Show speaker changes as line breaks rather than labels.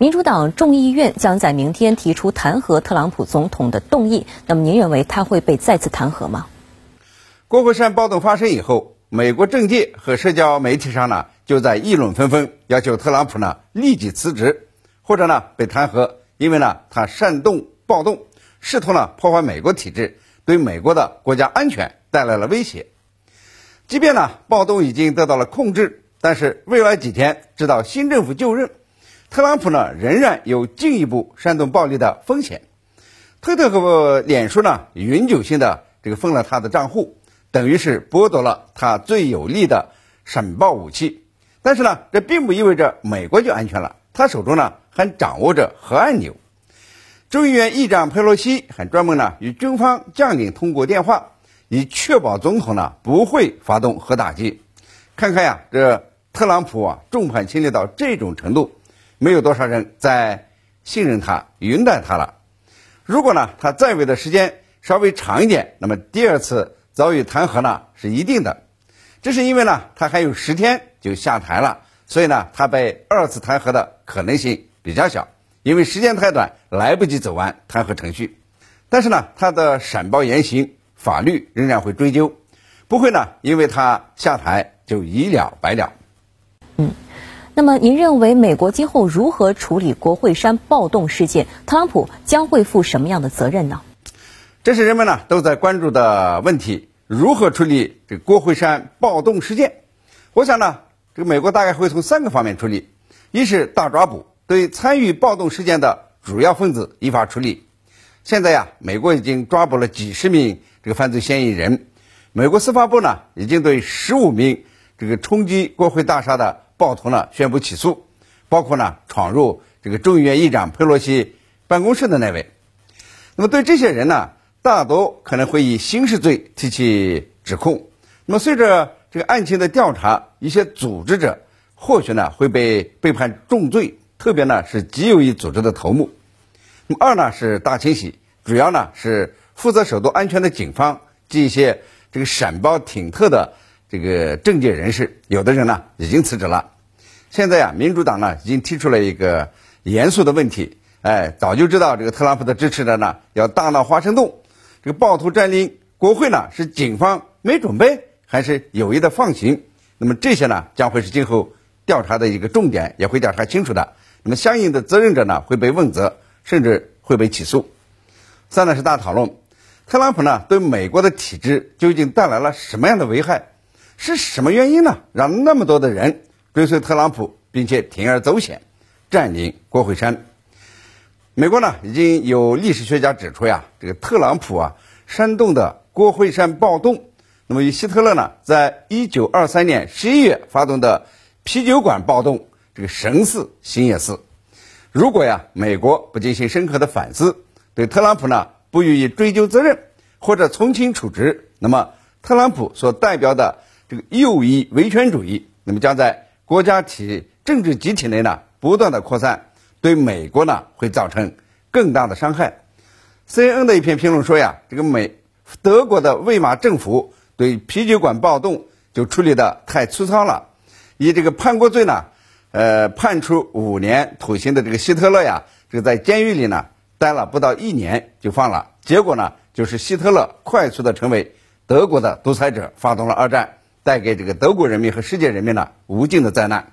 民主党众议院将在明天提出弹劾特朗普总统的动议。那么，您认为他会被再次弹劾吗？
国会山暴动发生以后，美国政界和社交媒体上呢就在议论纷纷，要求特朗普呢立即辞职，或者呢被弹劾，因为呢他煽动暴动，试图呢破坏美国体制，对美国的国家安全带来了威胁。即便呢暴动已经得到了控制，但是未来几天直到新政府就任。特朗普呢，仍然有进一步煽动暴力的风险。推特和脸书呢，永久性的这个封了他的账户，等于是剥夺了他最有力的审报武器。但是呢，这并不意味着美国就安全了。他手中呢，还掌握着核按钮。众议院议长佩洛西还专门呢与军方将领通过电话，以确保总统呢不会发动核打击。看看呀，这特朗普啊，众叛亲离到这种程度。没有多少人在信任他、云待他了。如果呢，他在位的时间稍微长一点，那么第二次遭遇弹劾呢是一定的。这是因为呢，他还有十天就下台了，所以呢，他被二次弹劾的可能性比较小，因为时间太短，来不及走完弹劾程序。但是呢，他的闪暴言行，法律仍然会追究，不会呢，因为他下台就一了百了。
嗯。那么，您认为美国今后如何处理国会山暴动事件？特朗普将会负什么样的责任呢？
这是人们呢都在关注的问题：如何处理这国会山暴动事件？我想呢，这个美国大概会从三个方面处理：一是大抓捕，对参与暴动事件的主要分子依法处理。现在呀，美国已经抓捕了几十名这个犯罪嫌疑人，美国司法部呢已经对十五名这个冲击国会大厦的。暴徒呢宣布起诉，包括呢闯入这个众议院议长佩洛西办公室的那位。那么对这些人呢，大多可能会以刑事罪提起指控。那么随着这个案情的调查，一些组织者或许呢会被被判重罪，特别呢是极右翼组织的头目。那么二呢是大清洗，主要呢是负责首都安全的警方及一些这个闪包挺特的。这个政界人士，有的人呢已经辞职了。现在呀，民主党呢已经提出了一个严肃的问题，哎，早就知道这个特朗普的支持者呢要大闹华盛顿，这个暴徒占领国会呢是警方没准备，还是有意的放行？那么这些呢将会是今后调查的一个重点，也会调查清楚的。那么相应的责任者呢会被问责，甚至会被起诉。三呢是大讨论，特朗普呢对美国的体制究竟带来了什么样的危害？是什么原因呢？让那么多的人追随特朗普，并且铤而走险占领国会山？美国呢，已经有历史学家指出呀，这个特朗普啊煽动的国会山暴动，那么与希特勒呢，在一九二三年十一月发动的啤酒馆暴动，这个神似星夜似。如果呀，美国不进行深刻的反思，对特朗普呢不予以追究责任或者从轻处置，那么特朗普所代表的。这个右翼维权主义，那么将在国家体政治集体内呢不断的扩散，对美国呢会造成更大的伤害。CNN 的一篇评论说呀，这个美德国的魏玛政府对啤酒馆暴动就处理的太粗糙了，以这个叛国罪呢，呃，判处五年徒刑的这个希特勒呀，这个在监狱里呢待了不到一年就放了，结果呢就是希特勒快速的成为德国的独裁者，发动了二战。带给这个德国人民和世界人民的无尽的灾难。